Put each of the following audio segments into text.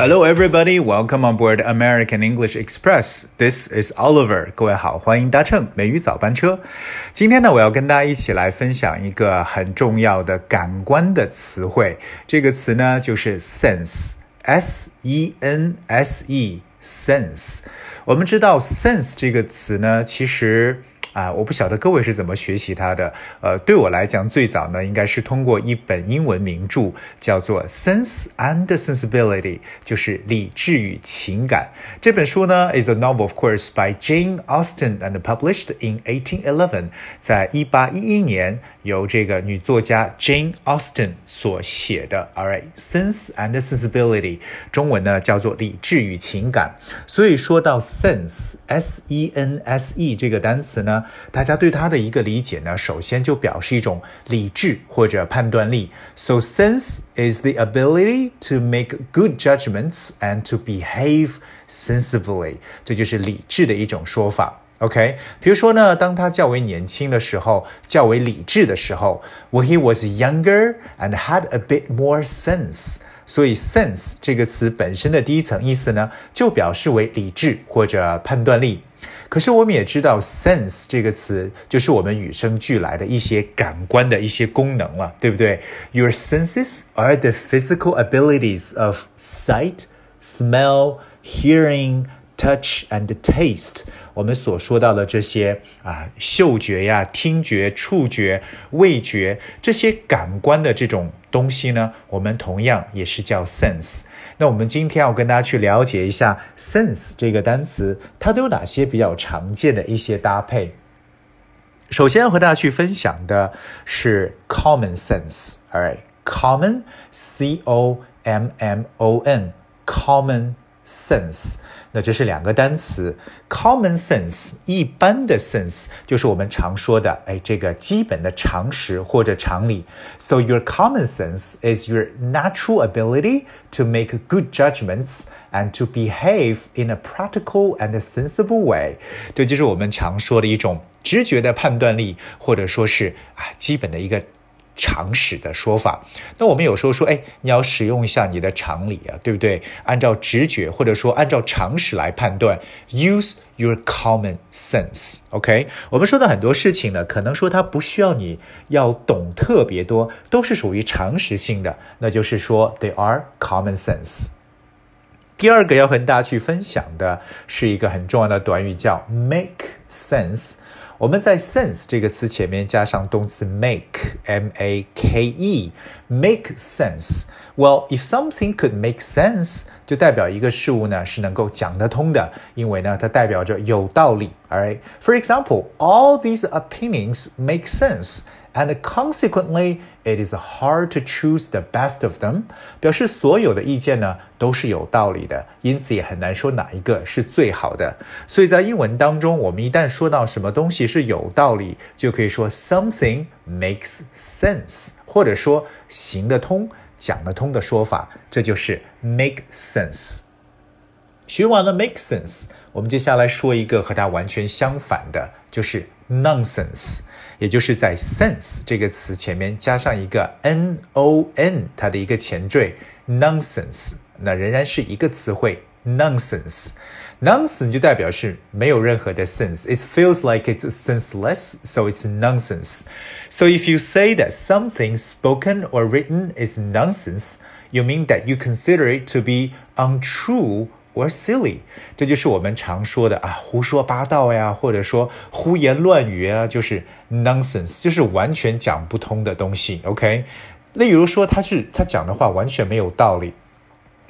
Hello, everybody. Welcome on board American English Express. This is Oliver. 各位好，欢迎搭乘美语早班车。今天呢，我要跟大家一起来分享一个很重要的感官的词汇。这个词呢，就是 sense，s e n s e，sense。我们知道 sense 这个词呢，其实。 啊，我不晓得各位是怎么学习它的。呃，对我来讲，最早呢，应该是通过一本英文名著，叫做《Sense and Sensibility》，就是理智与情感。这本书呢，is a novel of course by Jane Austen and published in 1811，在一八一一年由这个女作家 Jane Austen 所写的。All right，Sense and Sensibility，中文呢叫做理智与情感。所以说到 sense，s e n s e 这个单词呢。大家对它的一个理解呢，首先就表示一种理智或者判断力。So sense is the ability to make good judgments and to behave sensibly。这就是理智的一种说法。OK，比如说呢，当他较为年轻的时候，较为理智的时候，when he was younger and had a bit more sense。 所以 sense 这个词本身的第一层意思呢，就表示为理智或者判断力。可是我们也知道，sense 这个词就是我们与生俱来的一些感官的一些功能了，对不对？Your senses are the physical abilities of sight, smell, hearing. Touch and taste，我们所说到的这些啊，嗅觉呀、听觉、触觉、味觉这些感官的这种东西呢，我们同样也是叫 sense。那我们今天要跟大家去了解一下 sense 这个单词，它都有哪些比较常见的一些搭配。首先要和大家去分享的是 common sense，alright，common，c o m m o n，common sense。那这是两个单词，common sense，一般的 sense 就是我们常说的，哎，这个基本的常识或者常理。So your common sense is your natural ability to make good judgments and to behave in a practical and sensible way。这就是我们常说的一种直觉的判断力，或者说是啊基本的一个。 常识的说法，那我们有时候说，哎，你要使用一下你的常理啊，对不对？按照直觉或者说按照常识来判断，use your common sense。OK，我们说的很多事情呢，可能说它不需要你要懂特别多，都是属于常识性的，那就是说 they are common sense。第二个要和大家去分享的是一个很重要的短语，叫 make sense。我们在 sense 这个词前面加上动词 make，m a k e，make sense。Well, if something could make sense， 就代表一个事物呢是能够讲得通的，因为呢它代表着有道理。Alright, for example, all these opinions make sense and consequently it is hard to choose the best of them，表示所有的意见呢都是有道理的，因此也很难说哪一个是最好的。所以在英文当中，我们一旦说到什么东西是有道理，就可以说 something makes sense，或者说行得通、讲得通的说法，这就是 make sense。学完了 make sense，我们接下来说一个和它完全相反的，就是 nonsense，也就是在 sense 这个词前面加上一个 n o n，它的一个前缀 nonsense，那仍然是一个词汇 nonsense。nonsense 就代表是没有任何的 sense。It feels like it's senseless, so it's nonsense. So if you say that something spoken or written is nonsense, you mean that you consider it to be untrue or silly，这就是我们常说的啊，胡说八道呀，或者说胡言乱语啊，就是 nonsense，就是完全讲不通的东西。OK，例如说他是他讲的话完全没有道理，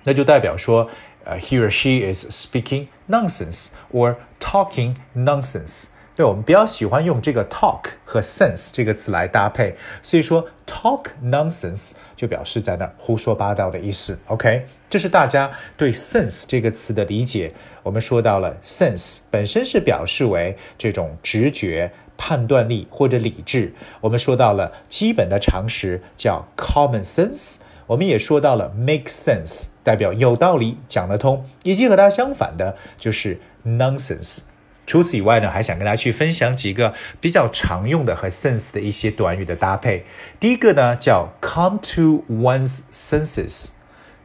那就代表说， 呃，he or she is speaking nonsense or talking nonsense。对，我们比较喜欢用这个 talk 和 sense 这个词来搭配，所以说 talk nonsense 就表示在那胡说八道的意思。OK，这是大家对 sense 这个词的理解。我们说到了 sense 本身是表示为这种直觉、判断力或者理智。我们说到了基本的常识叫 common sense。我们也说到了 make sense，代表有道理、讲得通，以及和它相反的就是 nonsense。除此以外呢，还想跟大家去分享几个比较常用的和 sense 的一些短语的搭配。第一个呢叫 come to one's senses。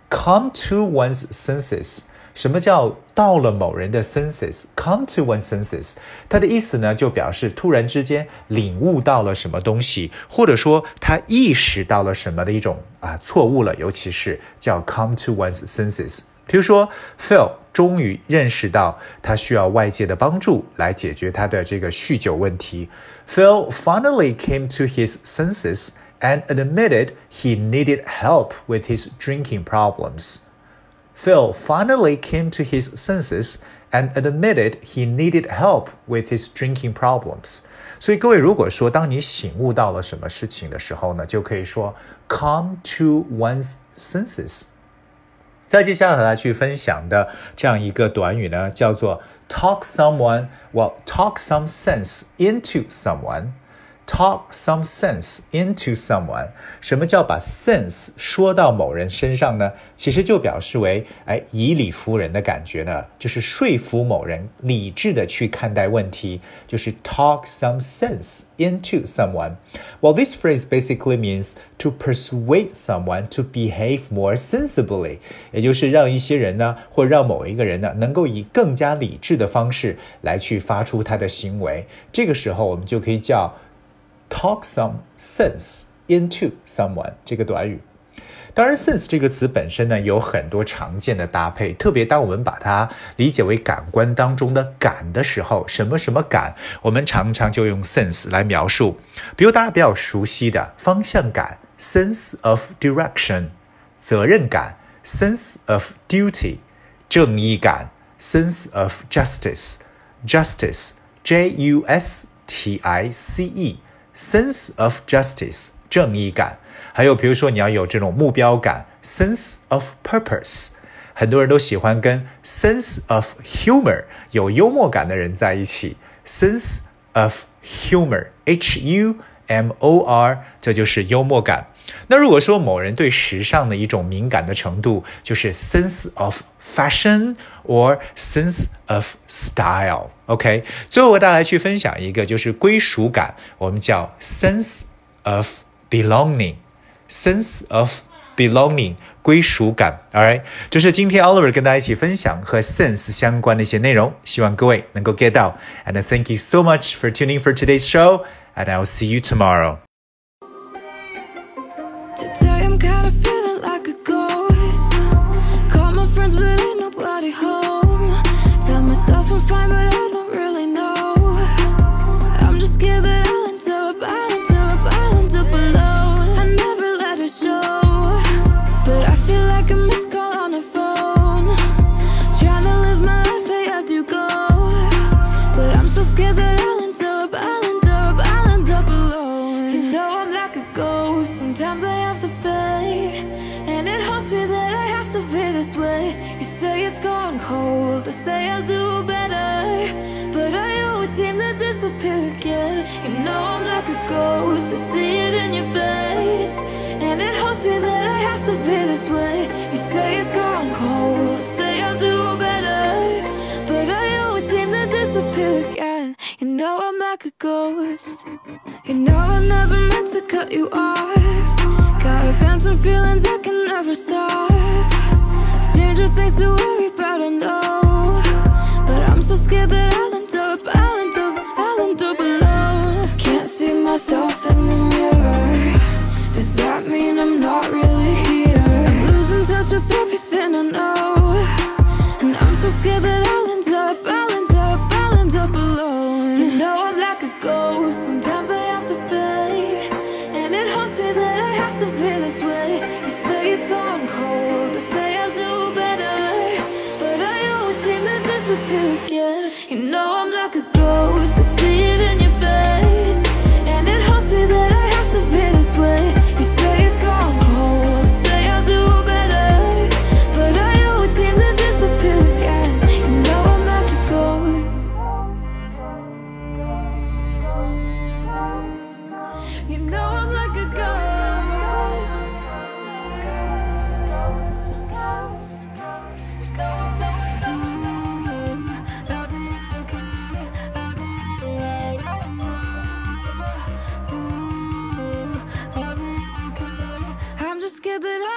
come to one's senses。什么叫到了某人的 senses？come to one's senses，它的意思呢，就表示突然之间领悟到了什么东西，或者说他意识到了什么的一种啊错误了，尤其是叫 come to one's senses。比如说，Phil 终于认识到他需要外界的帮助来解决他的这个酗酒问题。Phil finally came to his senses and admitted he needed help with his drinking problems. Phil finally came to his senses and admitted he needed help with his drinking problems. 所以各位，如果说当你醒悟到了什么事情的时候呢，就可以说 come to one's senses。再接下来去分享的这样一个短语呢，叫做 talk someone well talk some sense into someone。 Talk some sense into someone。什么叫把 sense 说到某人身上呢？其实就表示为，哎，以理服人的感觉呢，就是说服某人理智的去看待问题，就是 talk some sense into someone。Well, this phrase basically means to persuade someone to behave more sensibly，也就是让一些人呢，或让某一个人呢，能够以更加理智的方式来去发出他的行为。这个时候，我们就可以叫。 Talk some sense into someone 这个短语。当然，sense 这个词本身呢有很多常见的搭配，特别当我们把它理解为感官当中的感的时候，什么什么感，我们常常就用 sense 来描述。比如大家比较熟悉的方向感 （sense of direction）、责任感 （sense of duty）、正义感 （sense of justice）、justice（J-U-S-T-I-C-E）。Sense of justice 正义感，还有比如说你要有这种目标感 sense of purpose，很多人都喜欢跟 sense of humor 有幽默感的人在一起 sense of humor h u m o r 这就是幽默感。那如果说某人对时尚的一种敏感的程度，就是 sense of fashion or sense of style。OK，最后和大家来去分享一个就是归属感，我们叫 sense of belonging，sense of belonging 归属感。Alright，这是今天 Oliver 跟大家一起分享和 sense 相关的一些内容，希望各位能够 get 到。And thank you so much for tuning for today's show, and I will see you tomorrow. This way. You say it's gone cold. I say I'll do better. But I always seem to disappear again. You know I'm like a ghost. I see it in your face. And it haunts me that I have to be this way. You say it's gone cold. I say I'll do better. But I always seem to disappear again. You know I'm like a ghost. You know I never meant to cut you off. Got phantom feelings I can never stop. Stranger things to worry about, I know. But I'm so scared that I'll başkadır